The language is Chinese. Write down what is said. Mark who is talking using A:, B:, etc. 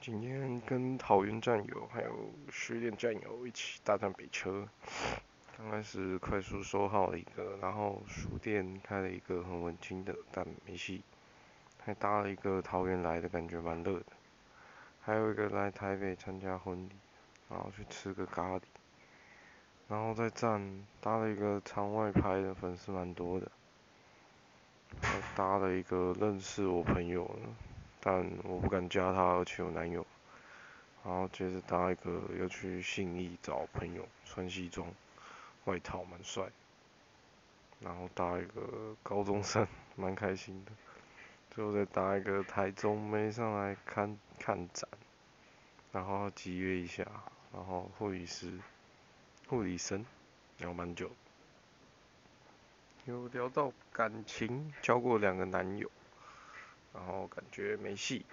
A: 今天跟桃园战友还有失恋战友一起大战北车，刚开始快速收好了一个，然后书店开了一个很文青的，但没戏，还搭了一个桃园来的，感觉蛮热的，还有一个来台北参加婚礼，然后去吃个咖喱，然后再站搭了一个场外拍的，粉丝蛮多的，还搭了一个认识我朋友。但我不敢加她，而且有男友。然后接着搭一个要去信义找朋友，穿西装，外套蛮帅。然后搭一个高中生，蛮开心的。最后再搭一个台中妹上来看看展，然后集约一下，然后护理师、护理生聊蛮久。有聊到感情，交过两个男友。然后感觉没戏。